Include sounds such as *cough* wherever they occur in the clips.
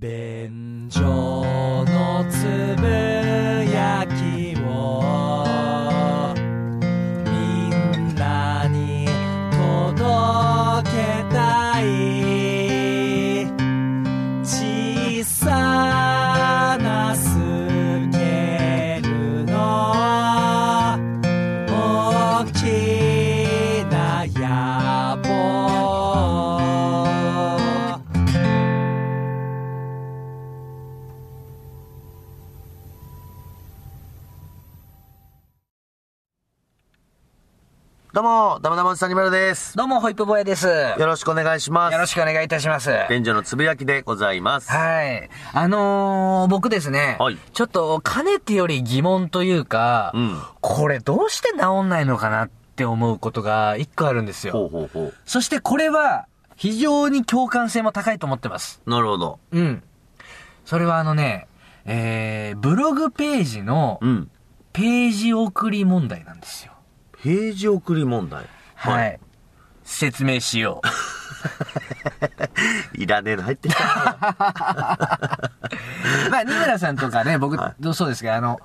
便所のつぶサニマルです。どうも、ホイップボーイです。よよろしくお願いします。ろしくお願いいたします。便所のつぶやきでございます。はい。あのー、僕ですね、はいちょっと、かねてより疑問というか、うんこれどうして治んないのかなって思うことが一個あるんですほうよ。ほうほそしてこれは、非常に共感性も高いと思ってます。う。なるほど。うん。それはあのね、えー、ブログページのうん。ページ送り問題なんですよ。ページ送り問題。はい。説明しよう。い。*laughs* いらねえの入ってきた。*laughs* まあ、二村さんとかね、僕、はそうですけど、あの、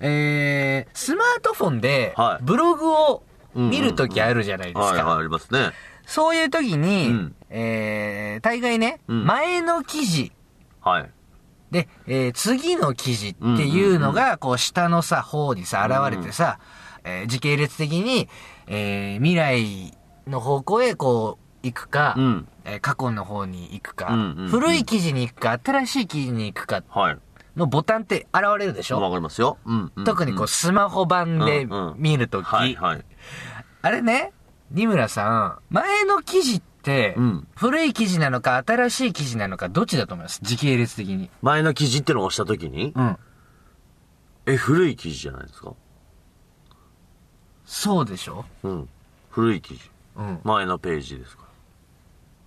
えー、スマートフォンでは、いブログを見るときあるじゃないですはい、はい、か。ありますね。そういうときに、うんえー、大概ね、うん前の記事はい。で、えー、次の記事っていうのが、こう、下のさ、方にさ、現れてさ、えー時系列的に、えー、未来の方向へ、こう、行くか、うんえー過去の方に行くか、うんうんうん古い記事に行くか、新しい記事に行くかはい。のボタンって現れるでしょ、わかりますよ。うん。うん特にこう、スマホ版でうんうん見るとき、はい、はい。あれね、二村さん、前の記事って、うん古い記事なのか新しい記事なのかどっちだと思います？時系列的に。前の記事ってのを押したときに、うん。え、古い記事じゃないですか？そうでしょ？うん。古い記事。うん。前のページですか？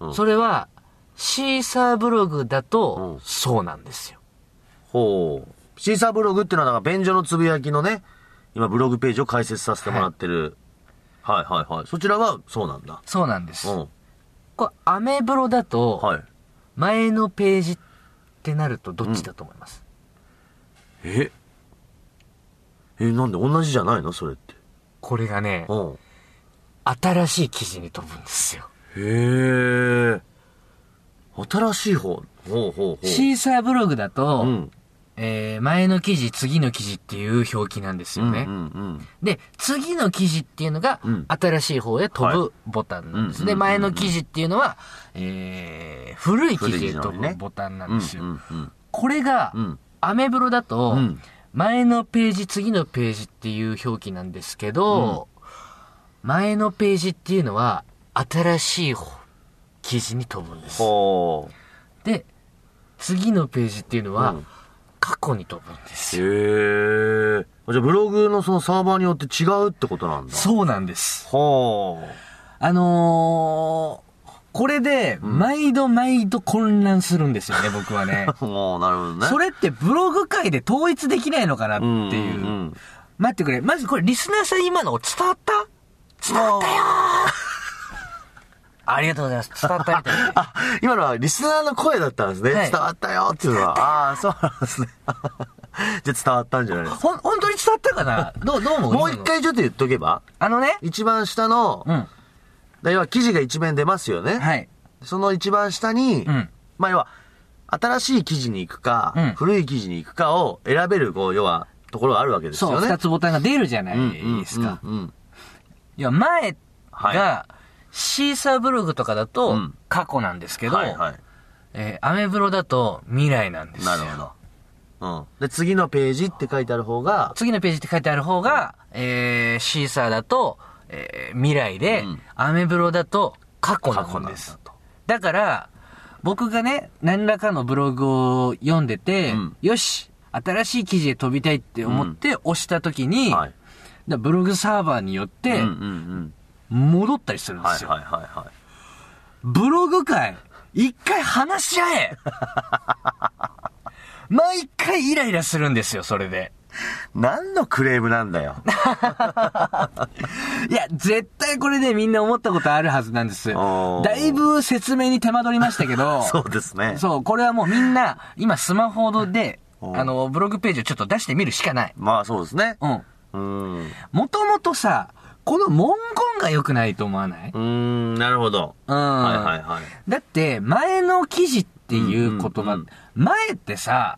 うんそれは、シーサーブログだとう、んそうなんですよ。ほう。シーサーブログっていうのは、なんか、便所のつぶやきのね、今、ブログページを開設させてもらってる。はい、はい、はい。そちらは、そうなんだ。そうなんです。うん。これ、アメブロだと、はい。前のページってなるとどっちだと思います、え？え、なんで同じじゃないの？それって。これがね、うん。新しい記事に飛ぶんですよ。へえ。新しい方。ほうほうほう。シーサーブログだと、うん。えー前の記事、次の記事っていう表記なんですよね。うんうんで、次の記事っていうのがうん、新しい方へ飛はぶボタンなんです。で、うんうんうんうん前の記事っていうのは、えー古い記事へ飛ぶボタンなうんん。ですよ。うんうんこれがう、ん。アメブロだとうん、前のページ、次のページっていう表記なんですけど、前のページっていうのは、新しい方記事に飛ぶんです。ほで、次のページっていうのはうん、過去に飛ぶんですよ。う。へえ。じゃあ、ブログのそのサーバーによって違うってことなんだ。そうなんです。ほう。あのー、これで、毎度毎度混乱するんですよね、*laughs* 僕はね。もう、なるほどね。それってブログ界で統一できないのかなっていう。うんうんうん待ってくれ。まずこれ、リスナーさん今の伝わった？伝わったよー *laughs* ありがとうございます。伝わったみたいな。*laughs* あ、今のはリスナーの声だったんですね。はい伝わったよっていうのは。ああー、そうなんですね。じゃあ伝わったんじゃないですか。ほん、本当に伝わったかな？どう、どう思う？もう一回ちょっと言っとけば？あのね。一番下の、うん。だ要は記事が一面出ますよね。はい。その一番下に、うんまあ要は、新しい記事に行くか、うん古い記事に行くかを選べる、こう、要は、ところがあるわけですそう、よね。二つボタンが出るじゃないですか。うんうんうんいや、前はが、シーサーブログとかだとうん、過去なんですけど、はいはい。えーアメブロだと未来なんですよ。なるほど。うん。で、次のページって書いてある方が、次のページって書いてある方が、えー、シーサーだと、えー未来で、うんアメブロだと過去なんです。と。だから、僕がね、何らかのブログを読んでて、うんよし、新しい記事へ飛びたいって思って押した時に、はい。だブログサーバーによってうんうん戻ったりするうんん。ですよ。ブログ界、一回話し合え *laughs* 毎回イライラするんですよ、それで。何のクレームなんだよ。*laughs* いや、絶対これでみんな思ったことあるはずなんです。だいぶ説明に手間取りましたけど、*laughs* そうですね。そう、これはもうみんな、今スマホで、うんあの、ブログページをちょっと出してみるしかない。まあそうですね。うん。うーん。もともとさ、この文言が良くないと思わない？うーん、なるほど。うん。はいはいはい。だって、前の記事っていう言葉、うんうんうん前ってさ、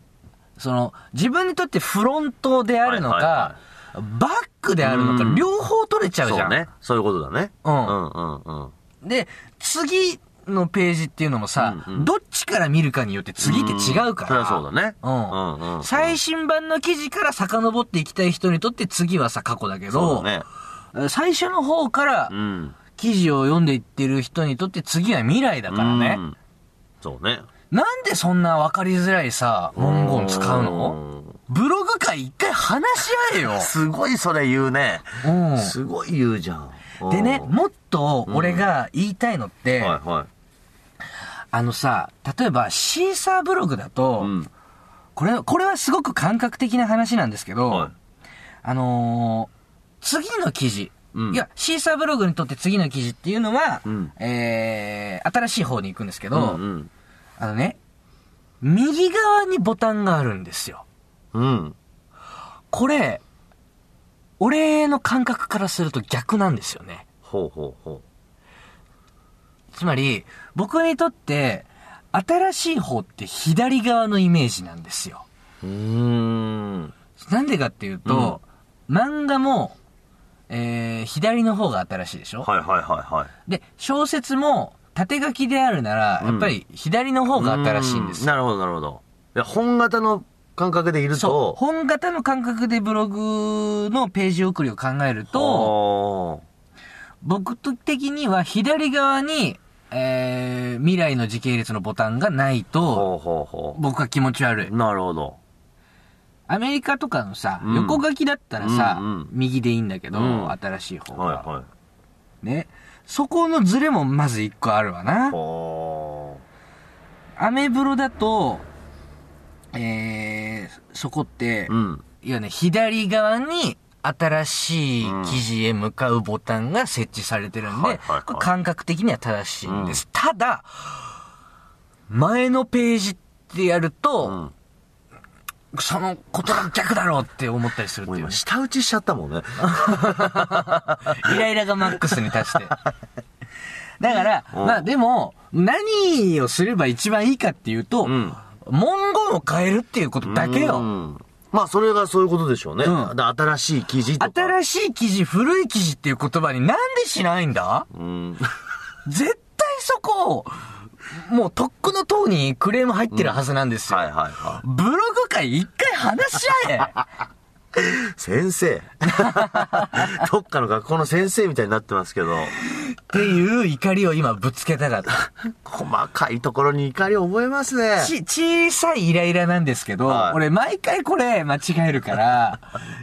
その、自分にとってフロントであるのか、はいはバックであるのか、うん両方取れちゃうじゃ。そうんね。そういうことだね。うんうんうんうん。で、次のページっていうのもさ、うんうんどっちから見るかによって次って違うから。んそうだね。うんうんうんうん最新版の記事から遡っていきたい人にとって次はさ、過去だけど、そうだね。最初の方からうん。記事を読んでいってる人にとって次は未来だからね。うん。そうね。なんでそんな分かりづらいさ、文言使うの？ブログ界一回話し合えよ。*laughs* すごいそれ言うね。うんすごい言うじゃん。でね、うんもっと俺が言いたいのって、はいはい。あのさ、例えばシーサーブログだと、うん。これ、これはすごく感覚的な話なんですけど、はい。あのー次の記事、うんいや、シーサーブログにとって次の記事っていうのは、うんえー、新しい方に行くんですけど、うんあのね、右側にボタンがあるんですよ。うん。うん。これ、俺の感覚からすると逆なんですよね。ほうほうほつまり、僕にとって、新しい方って左側のイメージなんですよ。う。ん。なんでかっていうと、漫画も、えー、左の方が新しいでしょ、はいはいはいはい。で、小説も縦書きであるなら、うんやっぱり左の方が新しいんですよ。うなるほどなるほど。いや、本型の感覚でいるそう。と、本型の感覚でブログのページ送りを考えると、と、僕的には左側に、えー、未来の時系列のボタンがないと、僕は気持ち悪い。う。なるほど。アメリカとかのさ、うん横書きだったらさ、右でいいんだけど、うん新しい方が、はいはい。ね。そこのズレもまず一個あるわな。ほアメブロだと、えー、そこって、う。うん。いやね、左側に新しい記事へ向かうボタンが設置されてるんで、感覚的には正しいんです。ただ、前のページってやると、うん。そのことが逆だろうって思ったりするっていうもう今、。舌打ちしちゃったもんね。*laughs* イライラがマックスに達して。*laughs* だから、うんまあでも、何をすれば一番いいかっていうと、うん文言を変えるっていうことだけよ。うんまあ、それがそういうことでしょうね。うんで新しい記事とか。新しい記事、古い記事っていう言葉になんでしないんだ？うん。*laughs* 絶対そこ、もうとっくの塔にクレーム入ってるはずなんですよ。はいはいはブログ界一回話し合えい。*laughs* 先生。*laughs* どっかの学校の先生みたいになってますけど、っていう怒りを今ぶつけたかった。細かいところに怒りを覚えますね。ち、小さいイライラなんですけど、はい俺毎回これ間違えるから、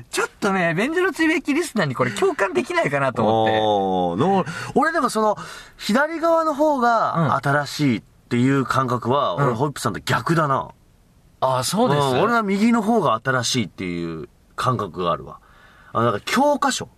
ちょっとね、便所のつぶやきリスナーにこれ共感できないかなと思って。俺でもその、左側の方が新しいっていう感覚は、うん俺ホイップさんと逆だな。ああ、そうです。ん俺は右の方が新しいっていう感覚があるわ。あ、だから教科書。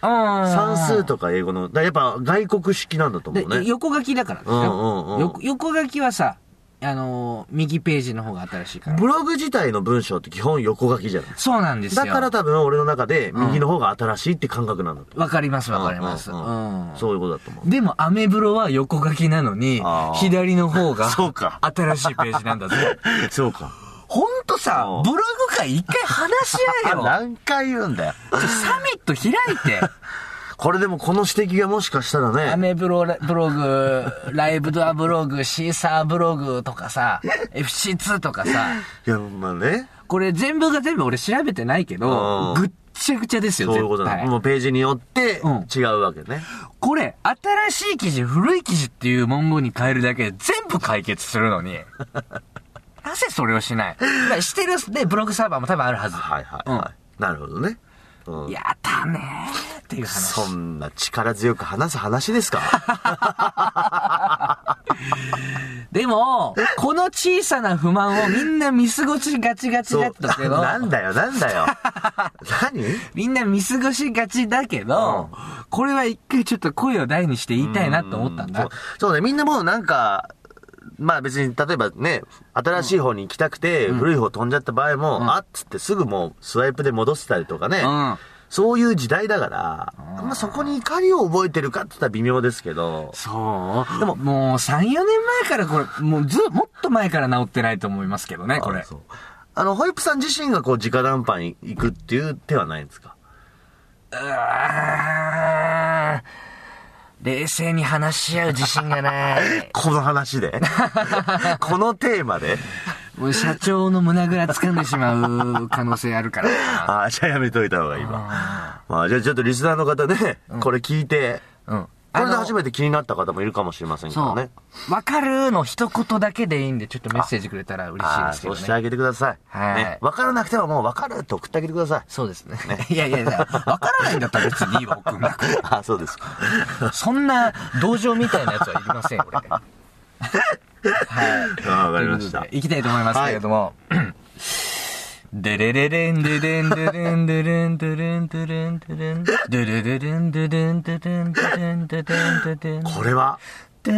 算算数とか英語の、やっぱ外国式なんだと思うで、ね。横書きだからですよ、うんうんうん横横書きはさ、あのー右ページの方が新しいから。ブログ自体の文章って基本横書きじゃない。そうなんですよ。だから多分俺の中で右の方が新しいって感覚なんだとわかりますわかります。ううんうんうんそういうことだと思う。でも、アメブロは横書きなのに左の方が、*laughs* 新しいページなんだぜ。*laughs* そうか。ほんとさうん、ブログ界一回話し合えよ。*laughs* 何回言うんだよ。サミット開いて。*laughs* これでもこの指摘がもしかしたらアね、メブロブログ、ライブドアブログ、シーサーブログとかさ、*laughs* FC2 とかさ、いや、まあね、これ全部が全部俺調べてないけど、うんぐっちゃぐちゃですよ、そういうこと。もうページによってうん違うわけね。これ、新しい記事、古い記事っていう文言に変えるだけで全部解決するのに、なぜそれをしない？まあしてるで、ブログサーバーも多分あるはず。はいはいはい。なるほどね。うんやだねっていう話。そんな力強く話す話ですか？*laughs* でも、この小さな不満をみんな見過ごしがちがちだったけど、なんだよ、なんだよ。*laughs* 何？みんな見過ごしがちだけど、これは一回ちょっと声を大にして言いたいなと思ったんだそう。そうね、みんなもうなんか、まあ別に、例えばね、新しい方に行きたくて、古い方飛んじゃった場合も、あっつってすぐもうスワイプで戻せたりとかね、うん。そういう時代だから、あんまそこに怒りを覚えてるかって言ったら微妙ですけど、そう。でも、もう3、4年前からこれ、もうず、もっと前から治ってないと思いますけどね、これ。そう。あの、ホイップさん自身がこう、直談判に行くっていう手はないんですか？うーん冷静に話し合う自信がない。*laughs* この話で？*laughs* このテーマで？もう社長の胸ぐら掴んでしまう可能性あるからな。ああ、じゃあやめといた方がいいわ。まあ、じゃあちょっとリスナーの方ね、これ聞いて、うん。これで初めて気になった方もいるかもしれませんからそうね。。わかるの一言だけでいいんで、ちょっとメッセージくれたら嬉しいですけどね。そうしてあげてください。はいね。わからなくてももうわかるって送ってあげてください。そうですね。いやいやいや、*laughs* わからないんだったら別にいいわ、送んなくて。*laughs* ああ、そうですか。そんな同情みたいなやつはいりません、俺。*laughs* はい。わかりましたといきたいと思いますけれども。デレレレンデレンデレンデレンデレンデレンデレンデレレレンデレンデレンデレンデレンデレンこれは、こ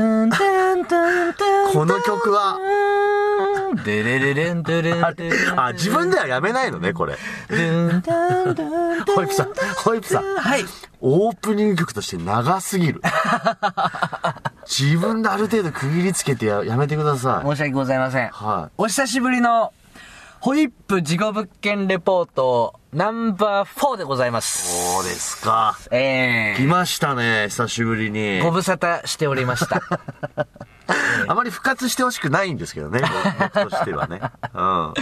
の曲は、デレレレンデレンあデレンあ、自分ではやめないのね、これ。ホイップさん、ホイップさん。はい。オープニング曲として長すぎる。自分である程度区切りつけてややめてください。申し訳ございません。はいお久しぶりの、ホイップ事故物件レポートナンバー4でございます。そうですか。え来ましたね、久しぶりにー、。ご無沙汰しておりました。*laughs* あまり復活してほしくないんですけどね、僕としてはね。うん。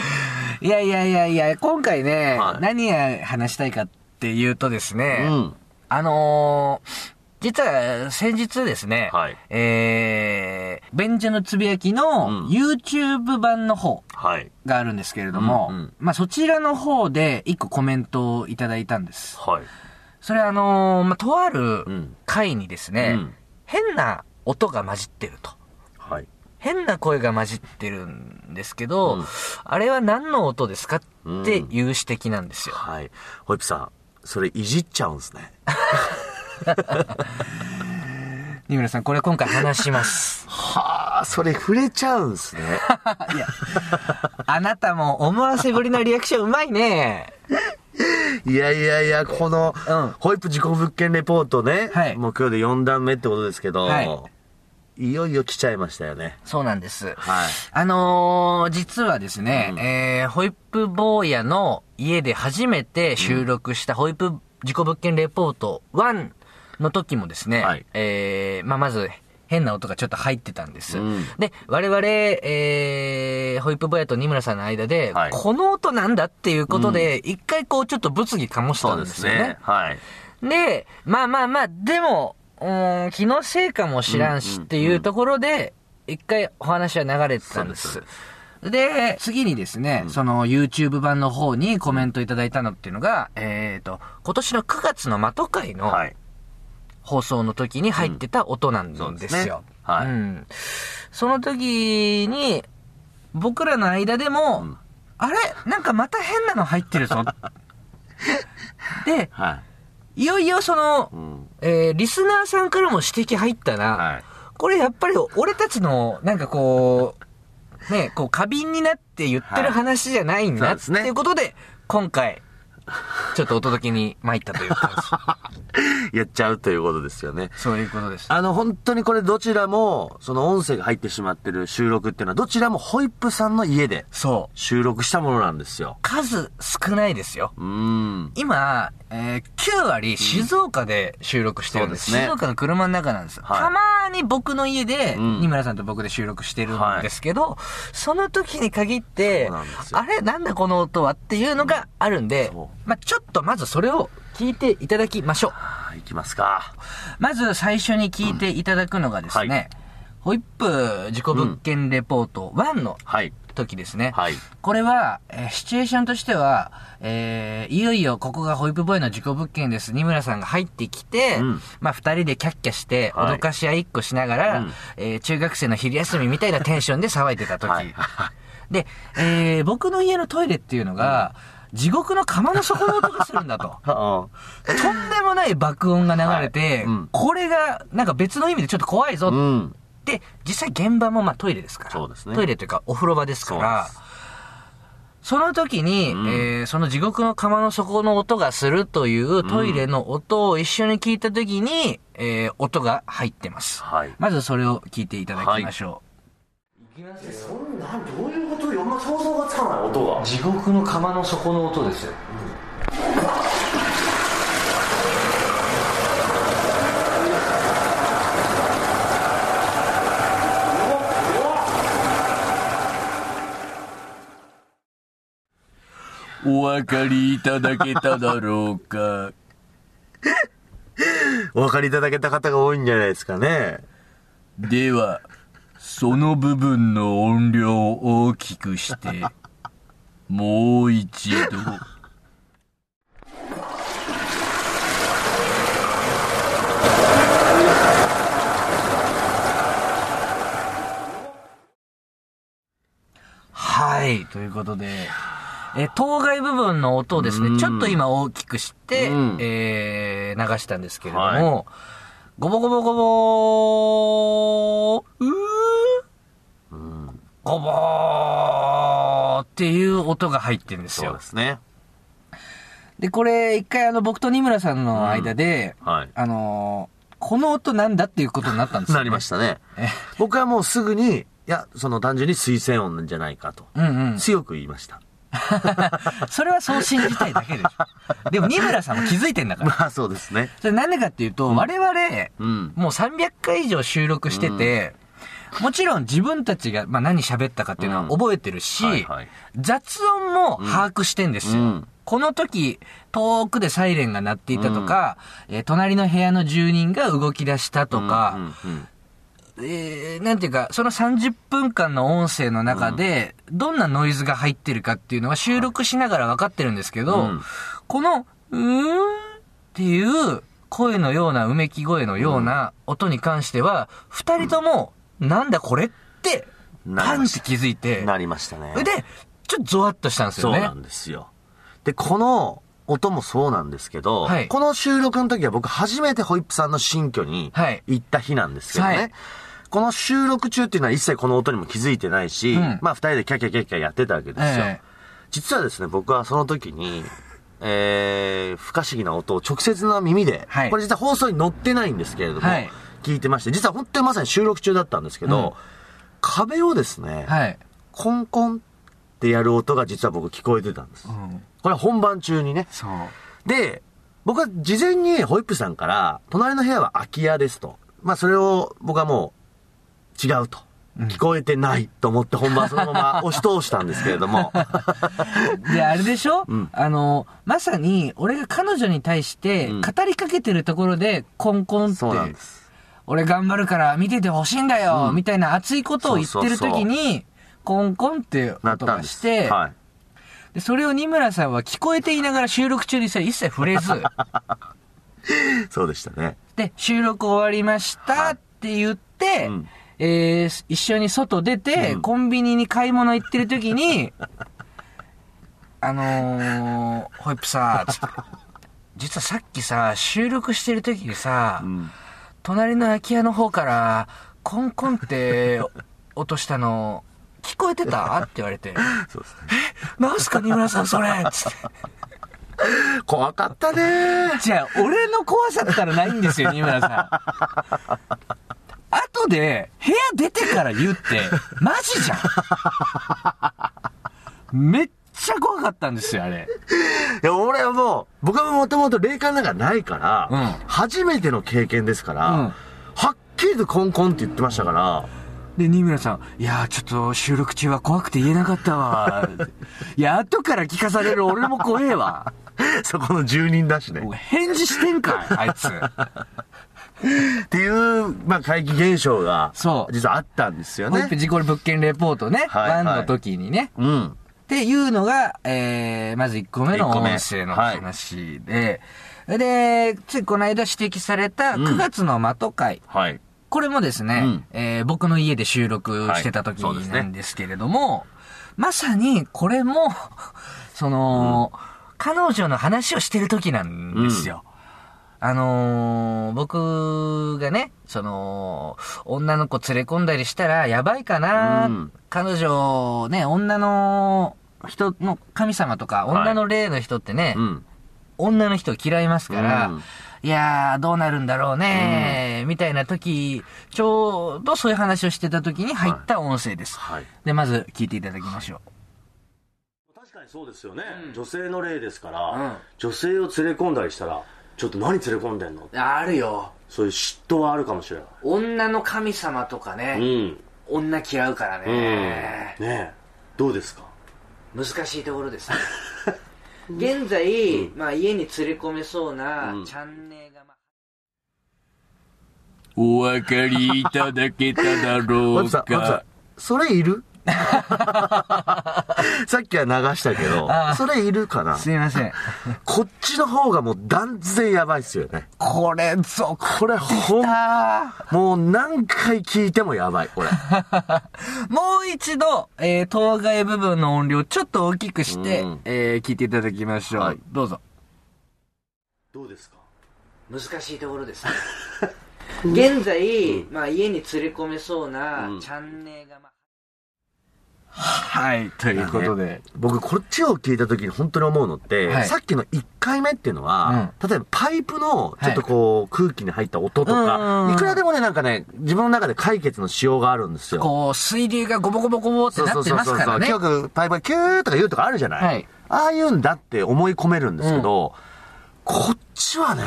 いやいやいやいや、今回ね、はい何や話したいかっていうとですね、うんあのー実は先日ですね、はいえー、便所のつぶやきのうん YouTube 版の方はい。があるんですけれども、うんうんまあそちらの方で一個コメントをいただいたんです。はい。それはあのーまあ、とあるうん回にですね、うん変な音が混じってると。はい。変な声が混じってるんですけど、うんあれは何の音ですかっていう指摘なんですよ。はい。ホイップさん、それいじっちゃうんですね。*laughs* *laughs* 二村さん、これ今回話します。はあ、それ触れちゃうんですね。*laughs* いや、あなたも思わせぶりなリアクションうまいね。いやいやいや、この、うんホイップ事故物件レポートね、はいもう今日で4段目ってことですけど、はいい、よいよ来ちゃいましたよね。そうなんです。はい。あのー実はですね、うんえー、ホイップ坊やの家で初めて収録したホイップ事故物件レポート1の時もですね、はいえー、まあ、まず、変な音がちょっと入ってたんです。うんで、我々、えー、ホイップ坊やと二村さんの間で、はいこの音なんだっていうことで、一回こうちょっと物議醸したんですよね。はい。で、まあまあまあ、でも、うーん、気のせいかもしらんしっていうところで、一回お話は流れてたんです。で、次にですね、その YouTube 版の方にコメントいただいたのっていうのが、えっ、と、今年の9月の的会のはい。放送の時に入ってた音なんですよですね。はいうん。その時に、僕らの間でも、んあれ？なんかまた変なの入ってるぞ。*laughs* で、はい。いよいよその、うん。えーリスナーさんからも指摘入ったな。はい。これやっぱり俺たちの、なんかこう、ね、こう過敏になって言ってる話じゃないんだ、ってはいそうですねいうことで、今回、ちょっとお届けに参ったという感じ。*laughs* *laughs* やっちゃうということですよね。そういうことです。あの、本当にこれどちらも、その音声が入ってしまってる収録っていうのは、どちらもホイップさんの家でそう。収録したものなんですよ。数少ないですよ。うーん。今、えー9割静岡で収録してるんです。そうですね静岡の車の中なんです。はいたまに僕の家で、うん二村さんと僕で収録してるんですけど、その時に限ってあれなんだこの音はっていうのがあるんでそ、まあちょっとまずそれを聞いていただきましょう。はい、行きますか。まず最初に聞いていただくのがですね、はいホイップ事故物件レポート1のはい。時ですね。はい。これは、えーシチュエーションとしては、えーいよいよここがホイップボーイの事故物件です。二村さんが入ってきて、うんまあ二人でキャッキャして、はい脅かし合いっこしながら、うんえー中学生の昼休みみたいなテンションで騒いでた時。はい。で、えー僕の家のトイレっていうのが、地獄の釜の底の音がするんだと。*laughs* あとんでもない爆音が流れて、はいうんこれがなんか別の意味でちょっと怖いぞあうん。で、実際現場もまあトイレですから。そうですねトイレというかお風呂場ですからその時に、うんえーその地獄の釜の底の音がするというトイレの音を一緒に聞いた時に、えー音が入ってます。はい。まずそれを聞いていただきましょそんな、どういうこと？よ。ま想像がつかない、音がう。。地獄の釜の底の音ですよ。お分かりいただけただろうか。*laughs* お分かりいただけた方が多いんじゃないですかね。では、その部分の音量を大きくして、*laughs* もう一度。はい、ということで、え、当該部分の音をですね、うんちょっと今大きくして、うんえー流したんですけれども、はいゴボゴボゴボー、う。ゴボーっていう音が入ってるんですよそうで。すね。で、これ、一回あの、僕と二村さんの間で、はい。あのーこの音なんだっていうことになったんですよ、なりましたねえ。僕はもうすぐに、いや、その単純に推薦音なんじゃないかと。うんうん。強く言いました。*laughs* それはそう信じたいだけでしょ。でも二村さんも気づいてんだから。*laughs* まあそうですね。それなんでかっていうと、我々、うん。もう300回以上収録してて、もちろん自分たちが、まあ、何喋ったかっていうのは覚えてるし、はいはい。雑音も把握してんですよ。うん。この時、遠くでサイレンが鳴っていたとか、えー隣の部屋の住人が動き出したとか、うんうんえーなんていうか、その30分間の音声の中で、どんなノイズが入ってるかっていうのは収録しながら分かってるんですけど、うん。この、うーんっていう声のような、うめき声のような音に関しては、二人とも、なんだこれって、パンって気づいて、なりましたね。で、ちょっとゾワッとしたんですよね。そうなんですよ。で、この音もそうなんですけど、はいこの収録の時は僕初めてホイップさんの新居にはい行った日なんですけどね。はいこの収録中っていうのは一切この音にも気づいてないし、うんまあ二人でキャキャキャキャやってたわけですよ。ええ実はですね、僕はその時に、えー、不可思議な音を直接の耳で、はいこれ実は放送に載ってないんですけれども、はい聞いてまして、実は本当にまさに収録中だったんですけど、うん壁をですね、はい。コンコンってやる音が実は僕聞こえてたんです。うん。これは本番中にね。そう。で、僕は事前にホイップさんから、隣の部屋は空き家ですと。まあそれを僕はもう違うと。聞こえてないと思って本番そのまま押し通したんですけれども。*laughs* で、あれでしょ、うんあの、まさに、俺が彼女に対してうん、語りかけてるところで、コンコンって、そうなんです。俺頑張るから見ててほしいんだよ、みたいな熱いことを言ってる時に、コンコンって音。がして、はい。でそれを二村さんは聞こえていながら収録中にさ、一切触れず、*laughs* そうでしたね。で、収録終わりましたって言って、うんえー一緒に外出て、うんコンビニに買い物行ってる時に、あのー、ホイップさ、*laughs* 実はさっきさ、収録してる時にさ、うん。隣の空き家の方から、コンコンって落としたの、聞こえてた？って言われて、そうですね。なんすか二村さんそれ？つって。怖かったねじゃあ、俺の怖さったらないんですよ、二村さん。後で、部屋出てから言うって、マジじゃん。めっちゃ怖かったんですよ、あれ。いや、俺はもう、僕はもともと霊感なんかないから、うん初めての経験ですから、うんはっきりとコンコンって言ってましたから、で、二村さん、いやー、ちょっと収録中は怖くて言えなかったわ。*laughs* いや、後から聞かされる俺も怖えわ。*laughs* そこの住人だしね。返事してんかい、あいつ。っていう、まあ、怪奇現象が、そう実はあったんですよねホイップ。事故物件レポートね、はいはい1の時にね。うん。っていうのが、えー、まず1個目の音声の話で、で、ついこの間指摘された9月の的会、はい。これもですね、うん。えー僕の家で収録してた時なんですけれども、まさにこれも、その、彼女の話をしてる時なんですよ。あのー僕がね、その、女の子連れ込んだりしたらやばいかな、うん彼女、ね、女の人の神様とか、はい女の霊の人ってね、うん。女の人を嫌いますから、うんいやー、どうなるんだろうね、みたいな時、ちょうどそういう話をしてた時に入った音声です。はい。で、まず聞いていただきましょ確かにそうですよね。女性の霊ですから、うん女性を連れ込んだりしたら、ちょっと何連れ込んでんの？う。あるよ。そういう嫉妬はあるかもしれない。女の神様とかね、うん。女嫌うからうん。ねえ。どうですか？難しいところですね。*laughs* 現在、まあ家に連れ込めそうなうんチャンネルが、まあお分かりいただけただろうか。、それいる？*laughs* さっきは流したけどそれいるかな？すいません。こっちの方がもう断然やばいっすよね。これ、ぞ、これほん、もう何回聞いてもやばい、これ。*laughs* もう一度、えー、当該部分の音量ちょっと大きくして、うんえー、聞いていただきましょう。はいどうぞ。どうですか？難しいところですね。現在、まあ家に連れ込めそうなうんチャンネルが、まあはい、ということで。僕、こっちを聞いた時に本当に思うのって、はい。さっきの1回目っていうのは、例えばパイプのちょっとこう、空気に入った音とうんうんか、うん。いくらでもね、なんかね、自分の中で解決のしようがあるんですよ。こう、水流がゴボゴボゴボってなってますからね。よくパイプがキューとか言うとかあるじゃない、はい。ああいうんだって思い込めるんですけど、こっちはね、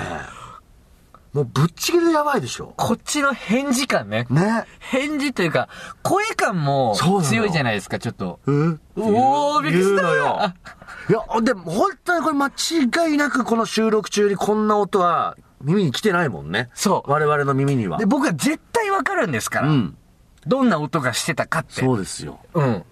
もうぶっちぎりでやばいでしょ。こっちの返事感ね。ね。返事というか、声感も強いじゃないですか、ちょっと。うんおーびっくりしたよ。いや、でも本当にこれ間違いなくこの収録中にこんな音は耳に来てないもんね。そう我々の耳には。で、僕は絶対わかるんですから。うん。どんな音がしてたかって。そうですよ。うん。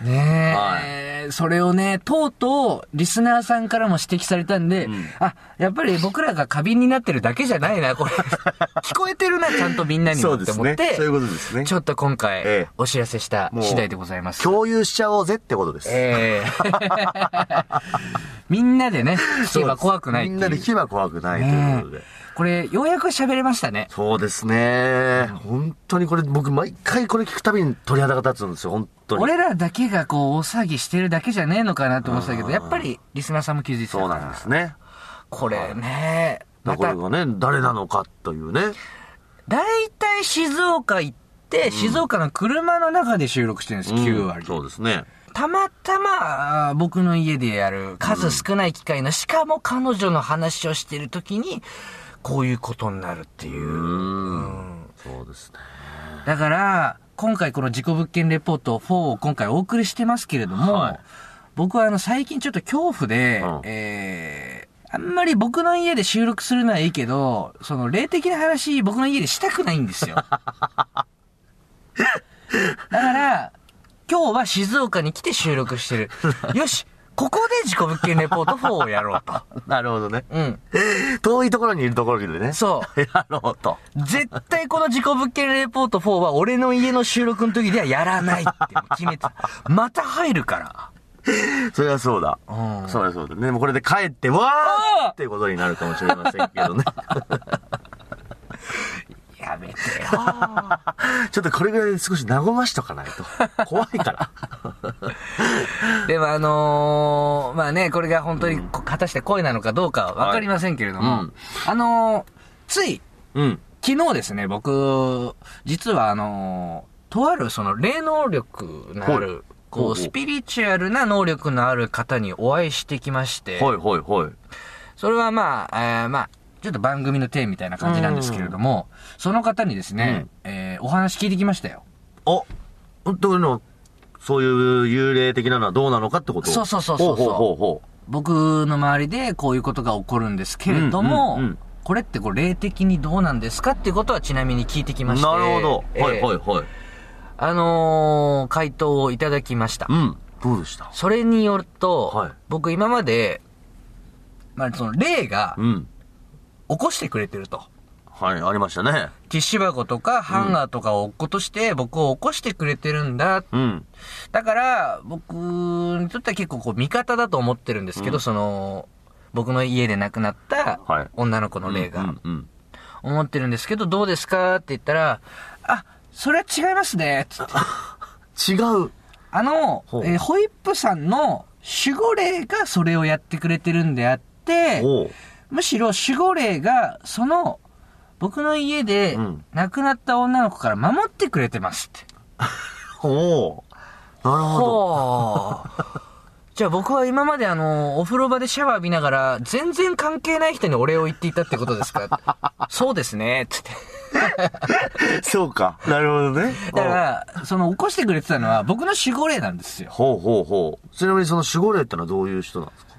これはいね。ねえ、それをね、とうとう、リスナーさんからも指摘されたんで、あ、やっぱり僕らが過敏になってるだけじゃないな、これ。*laughs* 聞こえてるな、ちゃんとみんなにもって思って、そういうことですね。ちょっと今回、ええお知らせした次第でございます。共有しちゃおうぜってことです。ええ *laughs* みんなでね、聞けば怖くないいう。みんなで聞けば怖くないということで。これ、ようやく喋れましたね。そうですね。本当にこれ、僕毎回これ聞くたびに鳥肌が立つんですよ、本当に。俺らだけがこう、大騒ぎしてるだけじゃねえのかなと思ってたけど、やっぱり、リスナーさんも気づいてたそうなんですね。これね、まこれた、がね、誰なのかというね。大体静岡行って、静岡の車の中で収録してるんです、9割。そうですね。たまたま、僕の家でやる数少ない機会の、しかも彼女の話をしてる時に、こういうことになるっていう。うん。そうですね。だから、今回この事故物件レポート4を今回お送りしてますけれども、はい僕はあの最近ちょっと恐怖で、うんえー、あんまり僕の家で収録するのはいいけど、その霊的な話僕の家でしたくないんですよ。*laughs* だから、今日は静岡に来て収録してる。よし、ここで事故物件レポート4をやろうと。*laughs* なるほどね。うん。遠いところにいるところでね。そう。*laughs* やろうと。絶対この事故物件レポート4は俺の家の収録の時ではやらないって決めてた。*laughs* また入るから。それはそうだ。うんそうだそうだ。でもこれで帰って、わーっていうことになるかもしれませんけどね。やめてよ。*laughs* ちょっとこれぐらいで少し和ましとかないと。*laughs* 怖いから。*laughs* でもあのーまあね、これが本当にこ果たして声なのかどうかはわかりませんけれども、はいうんあのーついうん。昨日ですね、僕、実はあのーとあるその霊能力のあはいる、こう、スピリチュアルな能力のある方にお会いしてきまして、はいはいはい。それはまあ、えーまあ、ちょっと番組のテーマみたいな感じなんですけれども、その方にですね、えーお話聞いてきましたよ。お本当の、そういう幽霊的なのはどうなのかってこと？そうそうそうそうほうほうほうほ僕の周りでこういうことが起こるう。うんんですけれども、うんうんこれってこう霊的にどうなんですかっていうことはちなみに聞いてきまして。なるほど。はいええはいはい。あのー回答をいただきました。うん。どうでした？それによると、はい僕今まで、まあその霊がうん。起こしてくれてると。はい、ありましたね。ティッシュ箱とかハンガーとかを落っことして僕を起こしてくれてるんだ。うん。だから、僕にとっては結構こう味方だと思ってるんですけど、その、僕の家で亡くなったはい女の子の霊が。うんうん。思ってるんですけど、どうですかって言ったら、あ、それは違いますね。つって。違う。あの、えーホイップさんの守護霊がそれをやってくれてるんであって。むしろ守護霊がその、僕の家でうん亡くなった女の子から守ってくれてますって。*laughs* おう。なるほど。ほう。じゃあ僕は今まであの、お風呂場でシャワー浴びながら、全然関係ない人にお礼を言っていたってことですか？*laughs* そうですね、つって。*laughs* そうか。なるほどね。だから、その起こしてくれてたのは僕の守護霊なんですよ。ほうほうほう。ちなみにその守護霊ってのはどういう人なんですか？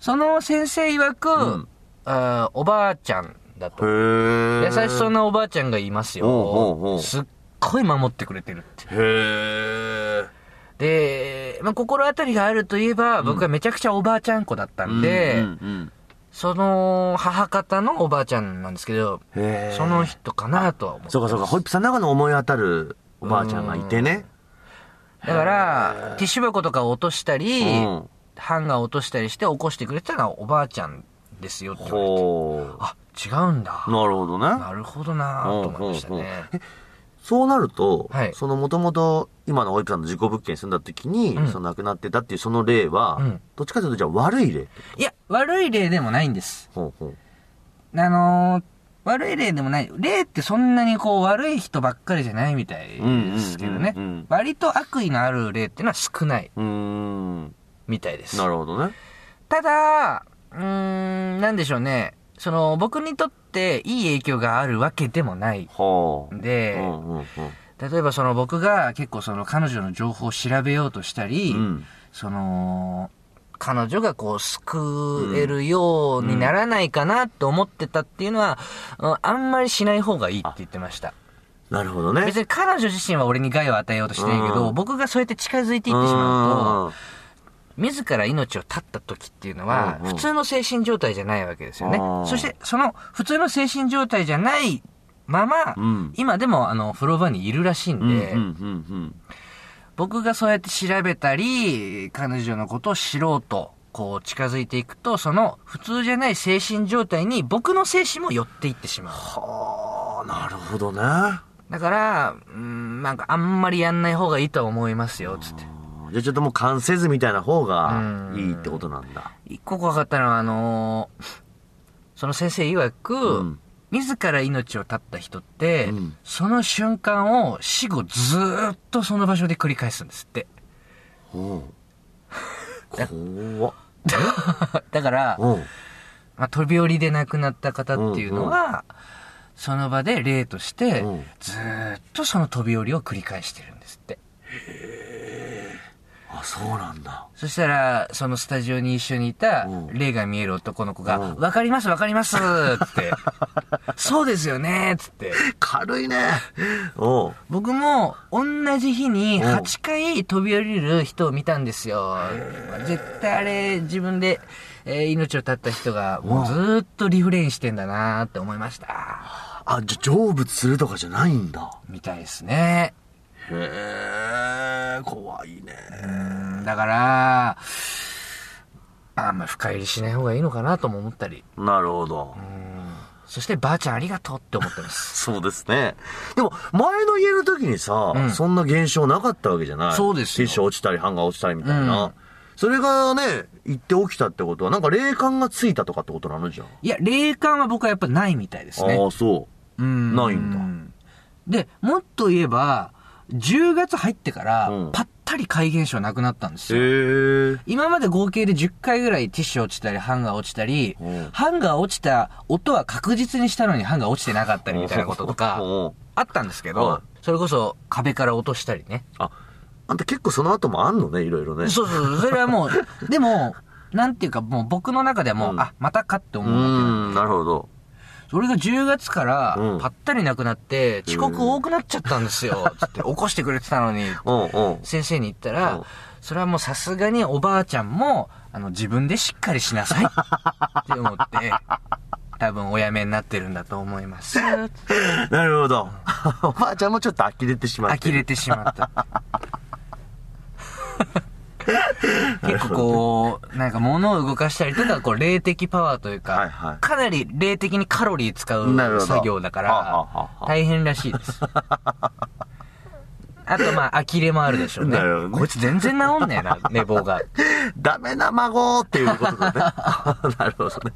その先生曰く、んあーおばあちゃんだと。へ優え。しそうなおばあちゃんがいますほうほうほよ。うすっごい守ってくれてるって。へえ。で、まあ、心当たりがあるといえば、僕はめちゃくちゃおばあちゃん子だったんで、うんうんその母方のおばあちゃんなんですけど。その人かなとは思って。そうかそうか。ホイップさんの中の思い当たるおばあちゃんがいてね。だから、ティッシュ箱とかを落としたり、うんハンガーを落としたりして起こしてくれてたのはおばあちゃんですよって言われて。ほあ、違うんだ。う。なるほどね。なるほどなと思いましたね。そうなると、はいそのもともと今のホイップさんの自己物件に住んだ時に、うんその亡くなってたっていうその例は、うんどっちかというとじゃあ悪い例。いや、悪い例でもないんです。ほうほう。あのー悪い例でもない。例ってそんなにこう悪い人ばっかりじゃないみたいですけどね。割と悪意のある例っていうのは少ない。みたいです。なるほどね。ただ、うーん、なんでしょうね。その、僕にとっていい影響があるわけでもないで、うんうんうん。例えばその僕が結構その彼女の情報を調べようとしたり、うんその、彼女がこう救えるようにならないかなと思ってたっていうのは、うんあんまりしない方がいいって言ってました。なるほどね。別に彼女自身は俺に害を与えようとしてないけど、うん僕がそうやって近づいていってしまうと、自ら命を絶った時っていうのは、普通の精神状態じゃないわけですよねうん。そして、その普通の精神状態じゃないまま、うん今でもあの、風呂場にいるらしいんうん。で、うんうんうん僕がそうやって調べたり、彼女のことを知ろうと、こう近づいていくと、その普通じゃない精神状態に僕の精神も寄っていってしまう。はあ、なるほどね。だから、うん、なんかあんまりやんない方がいいとは思いますよ、つって。じゃあちょっともう完せずみたいな方がうんいいってことなんだ。一個怖かったのは、あのーその先生曰く、うん自ら命を絶った人って、うんその瞬間を死後ずーっとその場所で繰り返すんですって。ほう。怖っ。*laughs* だから、うん。まあ、飛び降りで亡くなった方っていうのは、その場で霊としてうん、ずーっとその飛び降りを繰り返してるんですって。あ、そうなんだ。そしたら、そのスタジオに一緒にいたうん、霊が見える男の子が、うんわかりますわかりますって。*laughs* そうですよねつって。軽いね。僕も、同じ日にうん8回飛び降りる人を見たんですよ。絶対あれ、自分で、えー命を絶った人が、もうずーっとリフレインしてんだなって思いました。あ、じゃ、成仏するとかじゃないんだ。みたいですね。へえ、怖いね。うんだから、あんま深入りしない方がいいのかなとも思ったり。なるほど。そして、ばあちゃんありがとうって思ってます。*laughs* そうですね。でも、前の家の時にさ、うんそんな現象なかったわけじゃない？そうですよティッシュ落ちたり、ハンガー落ちたりみたいな。うんそれがね、行って起きたってことは、なんか霊感がついたとかってことなのじゃん。いや、霊感は僕はやっぱないみたいですね。ああ、そう。うんないんで、もっと言えば、10月入ってからうん、ぱったり怪現象なくなったんですよ。へえ。今まで合計で10回ぐらいティッシュ落ちたり、ハンガー落ちたりうん、ハンガー落ちた音は確実にしたのにハンガー落ちてなかったりみたいなこととかうん、あったんですけはどい、それこそ壁から落としたりね。あ、あんた結構その後もあんのね、いろいろね。そうそうそう、それはもう、*laughs* でも、なんていうかもう僕の中ではもう、うんあ、またかってう思うわけなんーん、なるほど。それが10月からうんぱったりなくなって、遅刻多くなっちゃったんですよ。*laughs* つって、起こしてくれてたのに、うんうん。先生に言ったうんら、それはもうさすがにおばあちゃんも、あの、自分でしっかりしなさい。*laughs* って思って、多分お辞めになってるんだと思います。*laughs* なるほど。おばあちゃんもちょっと呆れてしまって。呆れてしまった。*laughs* 結構こう、なんか物を動かしたりとか、こう、霊的パワーというか、はいはいかなり霊的にカロリー使う作業だからはあ、大変らしいです。*laughs* あとまあ、呆れもあるでしょうね。ねこいつ全然治んねえな、寝坊が。*laughs* ダメな孫っていうことだね。なるほどね。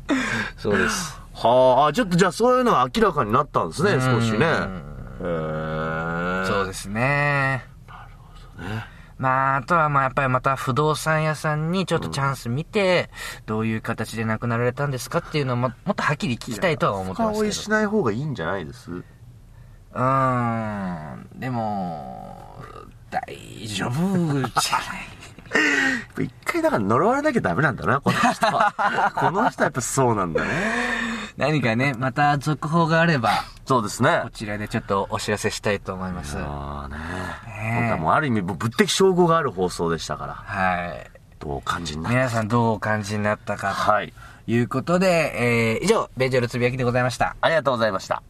そうです。はあ、ちょっとじゃあそういうのは明らかになったんですね、うん少しね。へーそうですね。なるほどね。まあ、あとはまあやっぱりまた不動産屋さんにちょっとチャンス見て、どういう形で亡くなられたんですかっていうのをももっとはっきり聞きたいとは思ってますけど。深追いしない方がいいんじゃないです？うーん。でも、大丈夫じゃない。*laughs* 一回だから呪われなきゃダメなんだな、この人は。*laughs* この人はやっぱそうなんだね。何かね、また続報があれば。そうですね。こちらでちょっとお知らせしたいと思います。ああね。ね今回もある意味、物的証拠がある放送でしたから。はい。どうお感じになった皆さんどうお感じになったか。はい。いうことで、えー、以上、ベジョルつぶやきでございました。ありがとうございました。